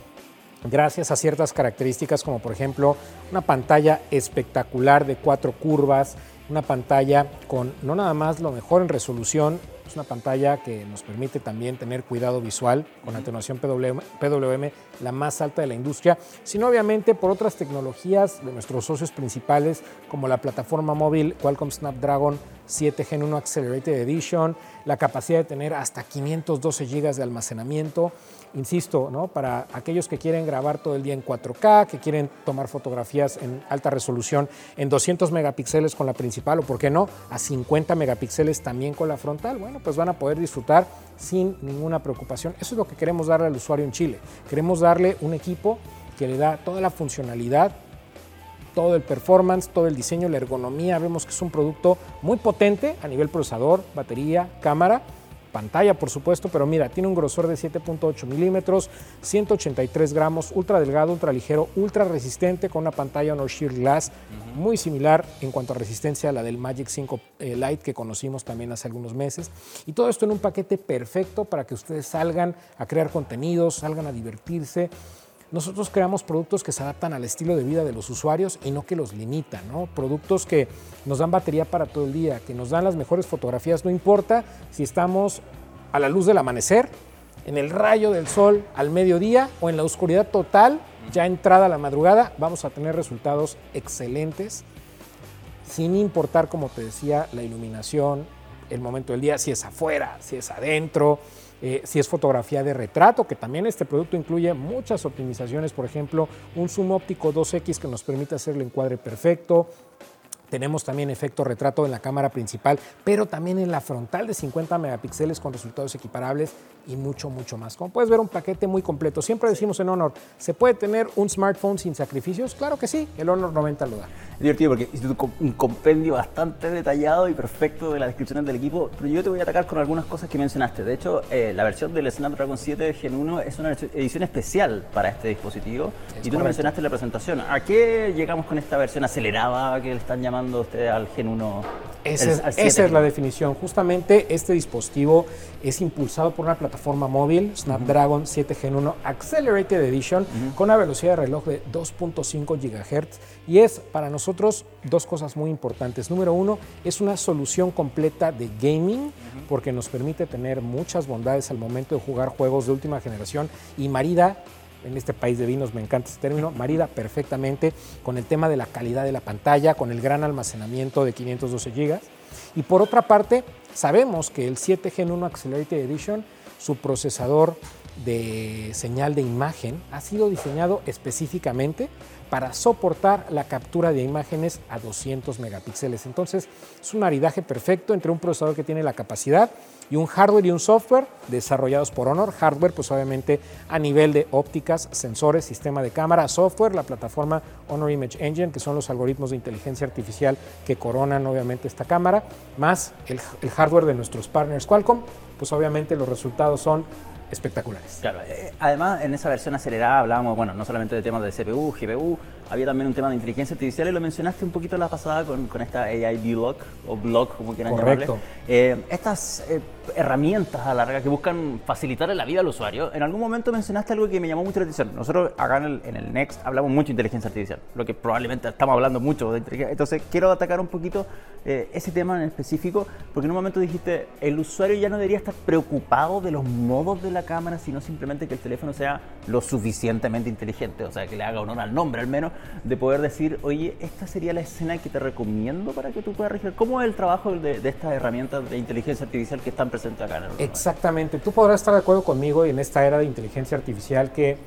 gracias a ciertas características como por ejemplo una pantalla espectacular de cuatro curvas, una pantalla con no nada más lo mejor en resolución, es una pantalla que nos permite también tener cuidado visual con atenuación PWM, la más alta de la industria, sino obviamente por otras tecnologías de nuestros socios principales como la plataforma móvil Qualcomm Snapdragon 7 Gen 1 Accelerated Edition, la capacidad de tener hasta 512 GB de almacenamiento, insisto, ¿no? para aquellos que quieren grabar todo el día en 4K, que quieren tomar fotografías en alta resolución en 200 megapíxeles con la principal o, por qué no, a 50 megapíxeles también con la frontal, bueno, pues van a poder disfrutar sin ninguna preocupación. Eso es lo que queremos darle al usuario en Chile. Queremos darle un equipo que le da toda la funcionalidad todo el performance, todo el diseño, la ergonomía. Vemos que es un producto muy potente a nivel procesador, batería, cámara, pantalla por supuesto, pero mira, tiene un grosor de 7.8 milímetros, 183 gramos, ultra delgado, ultra ligero, ultra resistente con una pantalla Honor Sheer Glass muy similar en cuanto a resistencia a la del Magic 5 eh, Lite que conocimos también hace algunos meses. Y todo esto en un paquete perfecto para que ustedes salgan a crear contenidos, salgan a divertirse nosotros creamos productos que se adaptan al estilo de vida de los usuarios y no que los limitan, ¿no? Productos que nos dan batería para todo el día, que nos dan las mejores fotografías, no importa si estamos a la luz del amanecer, en el rayo del sol al mediodía o en la oscuridad total, ya entrada la madrugada, vamos a tener resultados excelentes, sin importar, como te decía, la iluminación, el momento del día, si es afuera, si es adentro, eh, si es fotografía de retrato, que también este producto incluye muchas optimizaciones, por ejemplo, un zoom óptico 2X que nos permite hacer el encuadre perfecto, tenemos también efecto retrato en la cámara principal, pero también en la frontal de 50 megapíxeles con resultados equiparables y mucho, mucho más. Como puedes ver, un paquete muy completo. Siempre decimos en Honor, ¿se puede tener un smartphone sin sacrificios? Claro que sí, el Honor 90 lo da. Es divertido porque hiciste un compendio bastante detallado y perfecto de las descripciones del equipo, pero yo te voy a atacar con algunas cosas que mencionaste. De hecho, eh, la versión del Snapdragon 7 Gen 1 es una edición especial para este dispositivo y tú lo mencionaste en la presentación. ¿A qué llegamos con esta versión acelerada que le están llamando ustedes al Gen 1? esa es la definición. Justamente este dispositivo es impulsado por una plataforma móvil, Snapdragon 7 Gen 1 Accelerated Edition, con una velocidad de reloj de 2.5 GHz. Y es para nosotros dos cosas muy importantes. Número uno, es una solución completa de gaming, porque nos permite tener muchas bondades al momento de jugar juegos de última generación y marida en este país de vinos, me encanta ese término, marida perfectamente con el tema de la calidad de la pantalla, con el gran almacenamiento de 512 GB. Y por otra parte, Sabemos que el 7 Gen 1 Accelerated Edition, su procesador de señal de imagen ha sido diseñado específicamente para soportar la captura de imágenes a 200 megapíxeles. Entonces es un maridaje perfecto entre un procesador que tiene la capacidad y un hardware y un software desarrollados por Honor. Hardware, pues obviamente a nivel de ópticas, sensores, sistema de cámara, software, la plataforma Honor Image Engine, que son los algoritmos de inteligencia artificial que coronan obviamente esta cámara, más el, el hardware de nuestros partners Qualcomm, pues obviamente los resultados son espectaculares. Claro, eh, además en esa versión acelerada hablábamos, bueno, no solamente de temas de CPU, GPU, había también un tema de inteligencia artificial y lo mencionaste un poquito la pasada con, con esta AI Block o Block, como quieran Correcto. llamarle. Eh, estas eh, herramientas a la larga que buscan facilitarle la vida al usuario, en algún momento mencionaste algo que me llamó mucho la atención. Nosotros acá en el, en el Next hablamos mucho de inteligencia artificial, lo que probablemente estamos hablando mucho de inteligencia. Entonces quiero atacar un poquito eh, ese tema en específico, porque en un momento dijiste, el usuario ya no debería estar preocupado de los modos de la cámara, sino simplemente que el teléfono sea lo suficientemente inteligente, o sea, que le haga honor al nombre al menos, de poder decir, oye, esta sería la escena que te recomiendo para que tú puedas registrar. ¿Cómo es el trabajo de, de estas herramientas de inteligencia artificial que están acá en Exactamente. Tú podrás estar de acuerdo conmigo en esta era de inteligencia artificial que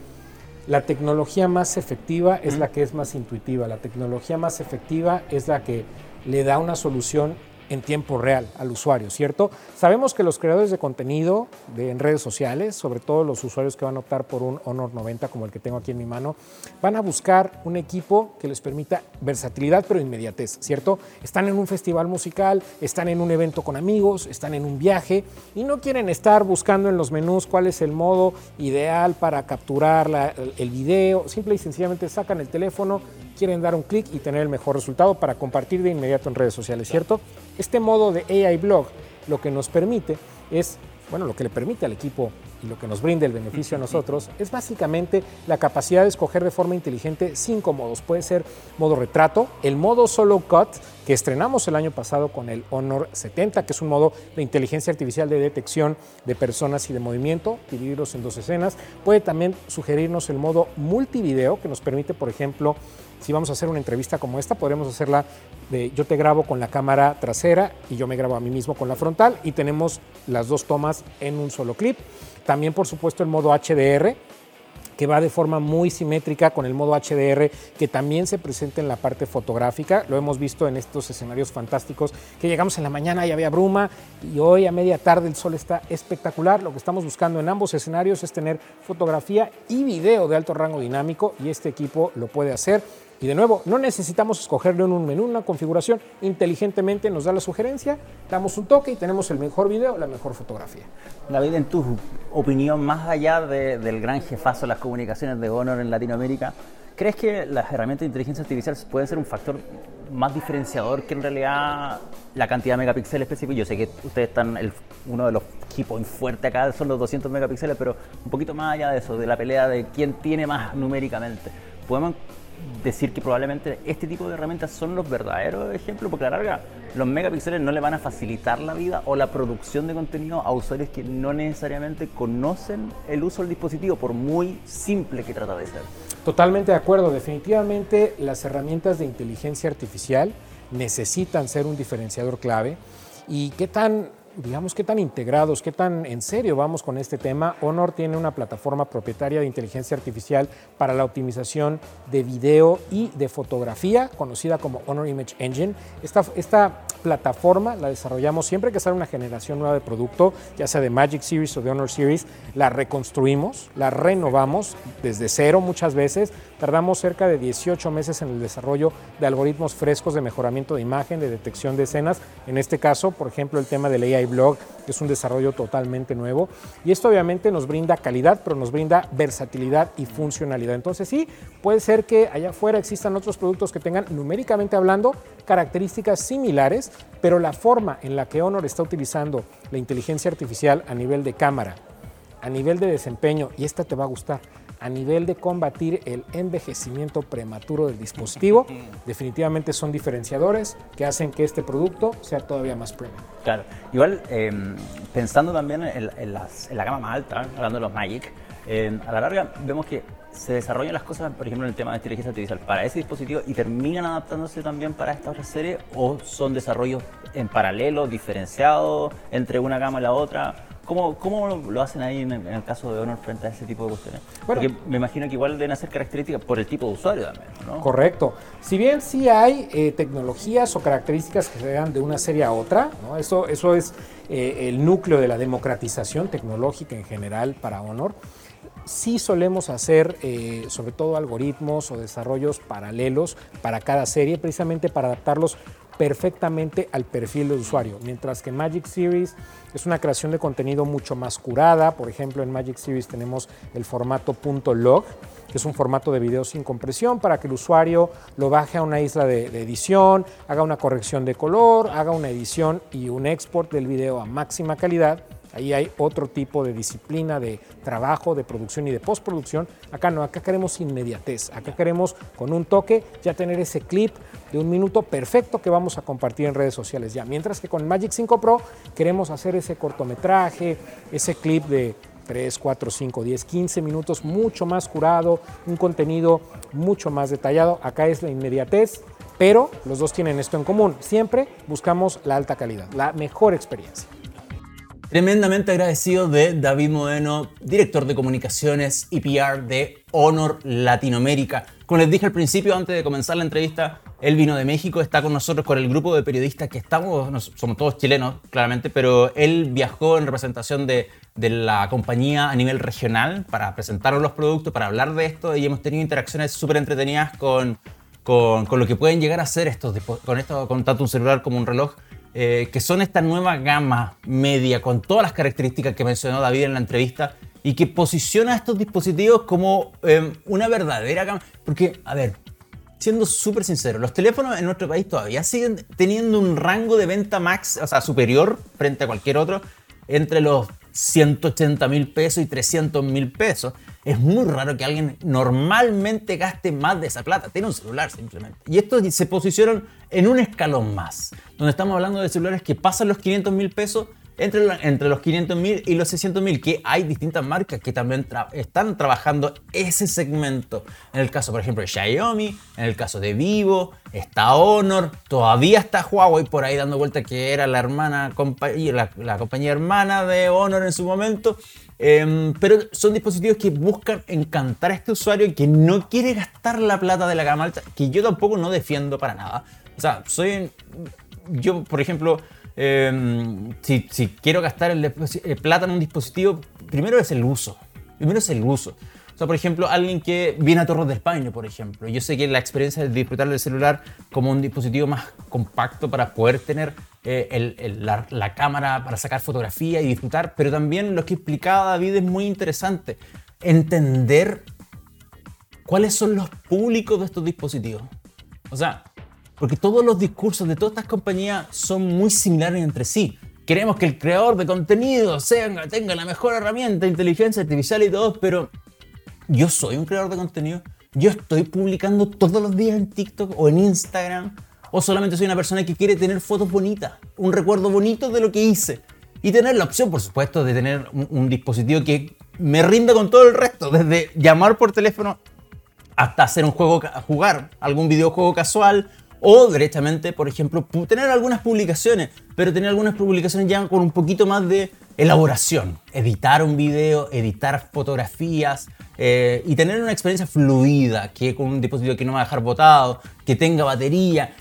la tecnología más efectiva es la que es más intuitiva. La tecnología más efectiva es la que le da una solución en tiempo real al usuario, ¿cierto? Sabemos que los creadores de contenido en redes sociales, sobre todo los usuarios que van a optar por un Honor 90 como el que tengo aquí en mi mano, van a buscar un equipo que les permita versatilidad pero inmediatez, ¿cierto? Están en un festival musical, están en un evento con amigos, están en un viaje y no quieren estar buscando en los menús cuál es el modo ideal para capturar el video, simple y sencillamente sacan el teléfono, quieren dar un clic y tener el mejor resultado para compartir de inmediato en redes sociales, ¿cierto? Este modo de AI Blog lo que nos permite es, bueno, lo que le permite al equipo y lo que nos brinda el beneficio a nosotros es básicamente la capacidad de escoger de forma inteligente cinco modos. Puede ser modo retrato, el modo solo cut que estrenamos el año pasado con el Honor 70, que es un modo de inteligencia artificial de detección de personas y de movimiento, dividirlos en dos escenas. Puede también sugerirnos el modo multivideo, que nos permite, por ejemplo, si vamos a hacer una entrevista como esta, podremos hacerla de yo te grabo con la cámara trasera y yo me grabo a mí mismo con la frontal y tenemos las dos tomas en un solo clip. También, por supuesto, el modo HDR, que va de forma muy simétrica con el modo HDR que también se presenta en la parte fotográfica. Lo hemos visto en estos escenarios fantásticos que llegamos en la mañana y había bruma y hoy a media tarde el sol está espectacular. Lo que estamos buscando en ambos escenarios es tener fotografía y video de alto rango dinámico y este equipo lo puede hacer. Y de nuevo, no necesitamos escogerlo en un menú, una configuración. Inteligentemente nos da la sugerencia, damos un toque y tenemos el mejor video, la mejor fotografía. David, en tu opinión, más allá de, del gran jefazo de las comunicaciones de Honor en Latinoamérica, ¿crees que las herramientas de inteligencia artificial pueden ser un factor más diferenciador que en realidad la cantidad de megapíxeles específicos? Yo sé que ustedes están, el, uno de los equipos fuertes acá son los 200 megapíxeles, pero un poquito más allá de eso, de la pelea de quién tiene más numéricamente. ¿Podemos decir que probablemente este tipo de herramientas son los verdaderos ejemplos, porque a la larga los megapíxeles no le van a facilitar la vida o la producción de contenido a usuarios que no necesariamente conocen el uso del dispositivo, por muy simple que trata de ser. Totalmente de acuerdo, definitivamente las herramientas de inteligencia artificial necesitan ser un diferenciador clave y qué tan digamos, qué tan integrados, qué tan en serio vamos con este tema. Honor tiene una plataforma propietaria de inteligencia artificial para la optimización de video y de fotografía, conocida como Honor Image Engine. Esta, esta plataforma la desarrollamos siempre que sale una generación nueva de producto, ya sea de Magic Series o de Honor Series, la reconstruimos, la renovamos desde cero muchas veces. Tardamos cerca de 18 meses en el desarrollo de algoritmos frescos de mejoramiento de imagen, de detección de escenas. En este caso, por ejemplo, el tema del AI Blog, que es un desarrollo totalmente nuevo. Y esto obviamente nos brinda calidad, pero nos brinda versatilidad y funcionalidad. Entonces sí, puede ser que allá afuera existan otros productos que tengan, numéricamente hablando, características similares, pero la forma en la que Honor está utilizando la inteligencia artificial a nivel de cámara, a nivel de desempeño, y esta te va a gustar, a nivel de combatir el envejecimiento prematuro del dispositivo, definitivamente son diferenciadores que hacen que este producto sea todavía más premium. Claro, igual eh, pensando también en, en, las, en, la gama más alta, hablando de los Magic, eh, a la larga vemos que se desarrollan las cosas, por ejemplo, en el tema de inteligencia artificial para ese dispositivo y terminan adaptándose también para esta otra serie o son desarrollos en paralelo, diferenciados entre una gama y la otra. ¿Cómo, ¿Cómo lo hacen ahí en el, caso de Honor frente a ese tipo de cuestiones? Porque me imagino que igual deben hacer características por el tipo de usuario también, ¿no? Correcto. Si bien sí hay eh, tecnologías o características que se dan de una serie a otra, ¿no? eso, eso es eh, el núcleo de la democratización tecnológica en general para Honor, sí solemos hacer eh, sobre todo algoritmos o desarrollos paralelos para cada serie, precisamente para adaptarlos perfectamente al perfil del usuario, mientras que Magic Series es una creación de contenido mucho más curada, por ejemplo en Magic Series tenemos el formato .log, que es un formato de video sin compresión para que el usuario lo baje a una isla de, de edición, haga una corrección de color, haga una edición y un export del video a máxima calidad Ahí hay otro tipo de disciplina de trabajo, de producción y de postproducción. Acá no, acá queremos inmediatez. Acá queremos con un toque ya tener ese clip de un minuto perfecto que vamos a compartir en redes sociales ya. Mientras que con Magic 5 Pro queremos hacer ese cortometraje, ese clip de 3, 4, 5, 10, 15 minutos mucho más curado, un contenido mucho más detallado. Acá es la inmediatez, pero los dos tienen esto en común. Siempre buscamos la alta calidad, la mejor experiencia. Tremendamente agradecido de David Modeno, director de comunicaciones y PR de Honor Latinoamérica. Como les dije al principio, antes de comenzar la entrevista, él vino de México, está con nosotros con el grupo de periodistas que estamos, somos todos chilenos, claramente, pero él viajó en representación de, de la compañía a nivel regional para presentar los productos, para hablar de esto y hemos tenido interacciones súper entretenidas con, lo que pueden llegar a hacer estos, con esto, con tanto un celular como un reloj eh, que son esta nueva gama media con todas las características que mencionó David en la entrevista y que posiciona a estos dispositivos como em, una verdadera gama. Porque, a ver, siendo súper sincero, los teléfonos en nuestro país todavía siguen teniendo un rango de venta max, o sea, superior frente a cualquier otro, entre los 180 mil pesos y 300 mil pesos. Es muy raro que alguien normalmente gaste más de esa plata. Tiene un celular simplemente. Y estos se posicionan en un escalón más, donde estamos hablando de celulares que pasan los 500 mil pesos entre, entre los 500 mil y los 600 mil, que hay distintas marcas que también están trabajando ese segmento. En el caso, por ejemplo, de Xiaomi, en el caso de Vivo, está Honor, todavía está Huawei por ahí dando vuelta que era la hermana la, la compañía hermana de Honor en su momento. Em, pero son dispositivos que buscan encantar a este usuario que no quiere gastar la plata de la gama que yo tampoco no defiendo para nada. O sea, soy. Yo, por ejemplo, em, si, quiero gastar el, eh, plata en un dispositivo, primero es el uso. Primero es el uso. O sea, por ejemplo, alguien que viene a Torres del Paine, por ejemplo. Yo sé que la experiencia de disfrutar del celular como un dispositivo más compacto para poder tener eh, la, cámara para sacar fotografía y disfrutar, pero también lo que explicaba David es muy interesante. Entender cuáles son los públicos de estos dispositivos. O sea, porque todos los discursos de todas estas compañías son muy similares entre sí. Queremos que el creador de contenido sea, tenga la mejor herramienta, inteligencia artificial y todo, pero yo soy un creador de contenido. Yo estoy publicando todos los días en TikTok o en Instagram. O solamente soy una persona que quiere tener fotos bonitas, un recuerdo bonito de lo que hice. Y tener la opción, por supuesto, de tener un, dispositivo que me rinda con todo el resto, desde llamar por teléfono hasta hacer un juego, jugar algún videojuego casual o directamente, por ejemplo, tener algunas publicaciones, pero tener algunas publicaciones ya con un poquito más de elaboración. Editar un video, editar fotografías eh, y tener una experiencia fluida, que con un dispositivo que no va a dejar botado, que tenga batería,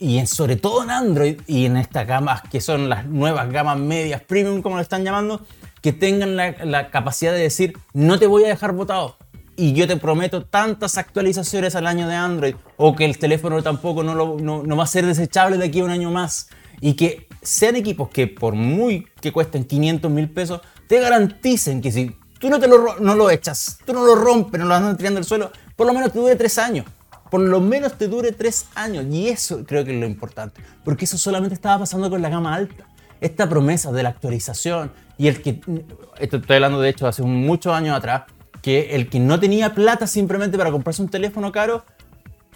y sobre todo en Android y en estas gamas que son las nuevas gamas medias premium, como lo están llamando, que tengan la, la capacidad de decir, no te voy a dejar botado, y yo te prometo tantas actualizaciones al año de Android o que el teléfono tampoco no, no, va a ser desechable de aquí a un año más y que sean equipos que por muy que cuesten 500 mil pesos te garanticen que si tú no, te lo, no lo echas, tú no lo rompes, no lo andas tirando al suelo, por lo menos te dure tres años. Por lo menos te dure tres años. Y eso creo que es lo importante. Porque eso solamente estaba pasando con la gama alta. Esta promesa de la actualización y el que, esto estoy hablando de hecho hace muchos años atrás, que el que no tenía plata simplemente para comprarse un teléfono caro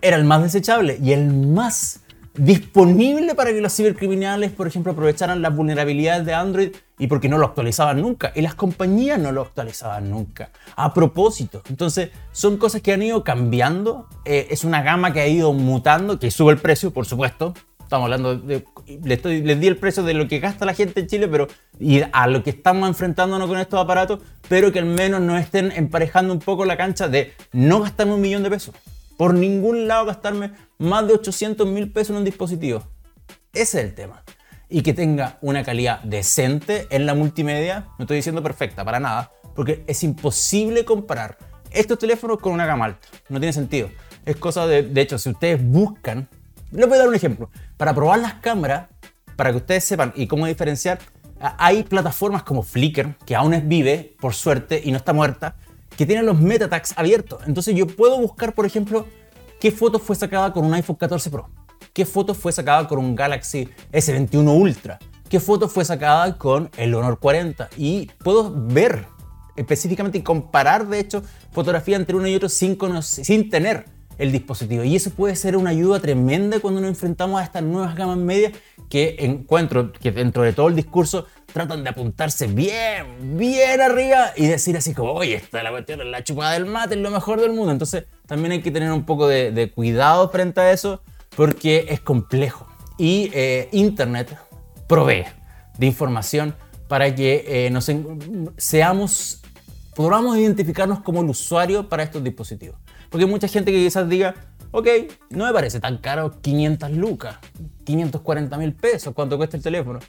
era el más desechable y el más disponible para que los cibercriminales, por ejemplo, aprovecharan las vulnerabilidades de Android y porque no lo actualizaban nunca. Y las compañías no lo actualizaban nunca. A propósito. Entonces, son cosas que han ido cambiando. Eh, es una gama que ha ido mutando, que sube el precio, por supuesto. estamos hablando de, les di el precio de lo que gasta la gente en Chile, pero y a lo que estamos enfrentándonos con estos aparatos, pero que al menos nos estén emparejando un poco la cancha de no gastarme un millón de pesos. Por ningún lado gastarme más de 800 mil pesos en un dispositivo. Ese es el tema. Y que tenga una calidad decente en la multimedia, no estoy diciendo perfecta, para nada, porque es imposible comparar estos teléfonos con una gama alta. No tiene sentido. Es cosa de, de hecho, si ustedes buscan, les voy a dar un ejemplo. Para probar las cámaras, para que ustedes sepan y cómo diferenciar, hay plataformas como Flickr, que aún es vive, por suerte, y no está muerta, que tienen los metatags abiertos. Entonces yo puedo buscar, por ejemplo, qué foto fue sacada con un iPhone 14 Pro, qué foto fue sacada con un Galaxy S21 Ultra, qué foto fue sacada con el Honor 40 y puedo ver específicamente y comparar, de hecho, fotografía entre uno y otro sin, sin tener el dispositivo. Y eso puede ser una ayuda tremenda cuando nos enfrentamos a estas nuevas gamas medias que encuentro que dentro de todo el discurso tratan de apuntarse bien, bien arriba y decir así como, oye, esta la cuestión la chupada del mate, es lo mejor del mundo. Entonces también hay que tener un poco de, cuidado frente a eso porque es complejo. Y eh, Internet provee de información para que eh, nos seamos, podamos identificarnos como el usuario para estos dispositivos. Porque hay mucha gente que quizás diga, ok, no me parece tan caro 500 lucas, 540 mil pesos, cuánto cuesta el teléfono.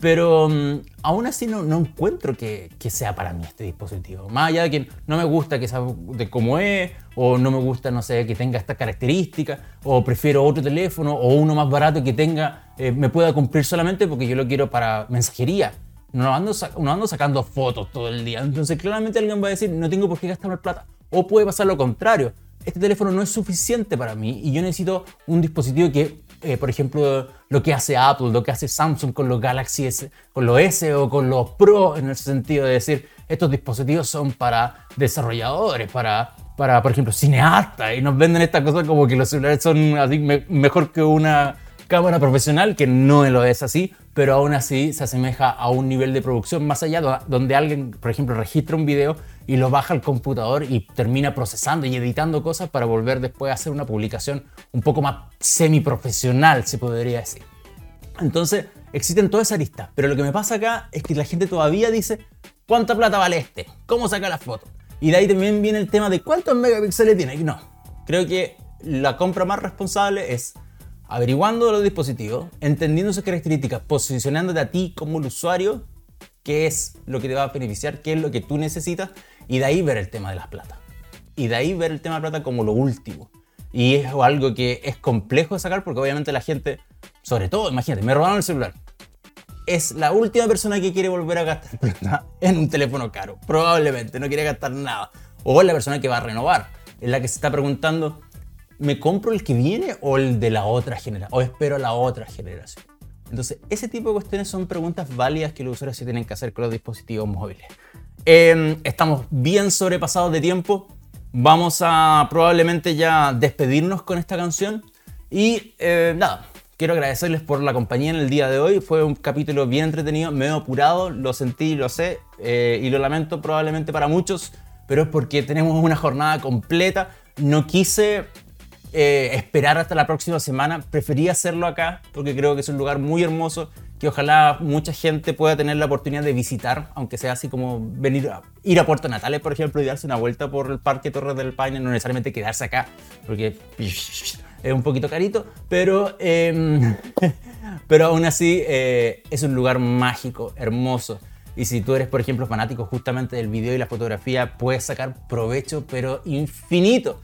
Pero mm, aún así no, no encuentro que, que, sea para mí este dispositivo. Más allá de que no me gusta que sea de cómo es, o no me gusta, no sé, que tenga estas características, o prefiero otro teléfono, o uno más barato que tenga, eh, me pueda cumplir solamente porque yo lo quiero para mensajería. No ando, no ando sacando fotos todo el día. Entonces claramente alguien va a decir, no tengo por qué gastarme plata. O puede pasar lo contrario este teléfono no es suficiente para mí y yo necesito un dispositivo que, eh, por ejemplo, lo que hace Apple, lo que hace Samsung con los Galaxy S, con los S o con los Pro, en el sentido de decir, estos dispositivos son para desarrolladores, para, para por ejemplo, cineastas, y nos venden esta cosa como que los celulares son así mejor que una cámara profesional, que no lo es así, pero aún así se asemeja a un nivel de producción más allá, donde alguien, por ejemplo, registra un video y lo baja al computador y termina procesando y editando cosas para volver después a hacer una publicación un poco más semi-profesional, se podría decir. Entonces, existen toda esa lista, pero lo que me pasa acá es que la gente todavía dice, ¿cuánta plata vale este? ¿Cómo saca la foto? Y de ahí también viene el tema de cuántos megapíxeles tiene. Y no, creo que la compra más responsable es averiguando los dispositivos, entendiendo sus características, posicionándote a ti como el usuario, qué es lo que te va a beneficiar, qué es lo que tú necesitas, y de ahí ver el tema de las plata. Y de ahí ver el tema de plata como lo último. Y es algo que es complejo de sacar porque obviamente la gente, sobre todo, imagínate, me robaron el celular. Es la última persona que quiere volver a gastar plata en un teléfono caro. Probablemente no quiere gastar nada. O es la persona que va a renovar. Es la que se está preguntando, ¿me compro el que viene o el de la otra generación? ¿O espero la otra generación? Entonces, ese tipo de cuestiones son preguntas válidas que los usuarios sí tienen que hacer con los dispositivos móviles. Em, estamos bien sobrepasados de tiempo. Vamos a probablemente ya despedirnos con esta canción. Y eh, nada, quiero agradecerles por la compañía en el día de hoy. Fue un capítulo bien entretenido, medio apurado, lo sentí, lo sé eh, y lo lamento probablemente para muchos, pero es porque tenemos una jornada completa. No quise eh, esperar hasta la próxima semana. Preferí hacerlo acá porque creo que es un lugar muy hermoso que ojalá mucha gente pueda tener la oportunidad de visitar, aunque sea así como venir a, ir a Puerto Natales, por ejemplo, y darse una vuelta por el Parque Torres del Paine, no necesariamente quedarse acá, porque es un poquito carito, pero, em, pero aún así eh, es un lugar mágico, hermoso. Y si tú eres, por ejemplo, fanático justamente del video y la fotografía, puedes sacar provecho, pero infinito,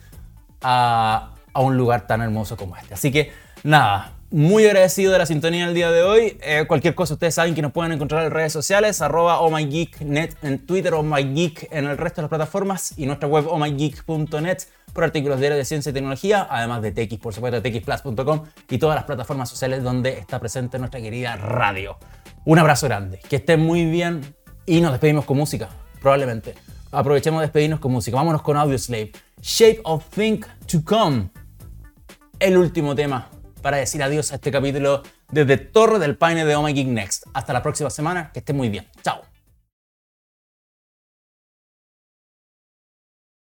a, a un lugar tan hermoso como este. Así que nada, muy agradecido de la sintonía del día de hoy. Eh, cualquier cosa, ustedes saben que nos pueden encontrar en redes sociales, arroba ohmygeeknet en Twitter, ohmygeek en el resto de las plataformas y nuestra web ohmygeek.net por artículos diarios de ciencia y tecnología, además de TX, por supuesto, txplus.com y todas las plataformas sociales donde está presente nuestra querida radio. Un abrazo grande, que estén muy bien y nos despedimos con música, probablemente. Aprovechemos de despedirnos con música. Vámonos con Audioslave. Shape of Think to Come el último tema para decir adiós a este capítulo desde Torre del Paine de Oh My Geek Next. Hasta la próxima semana, que esté muy bien. Chao.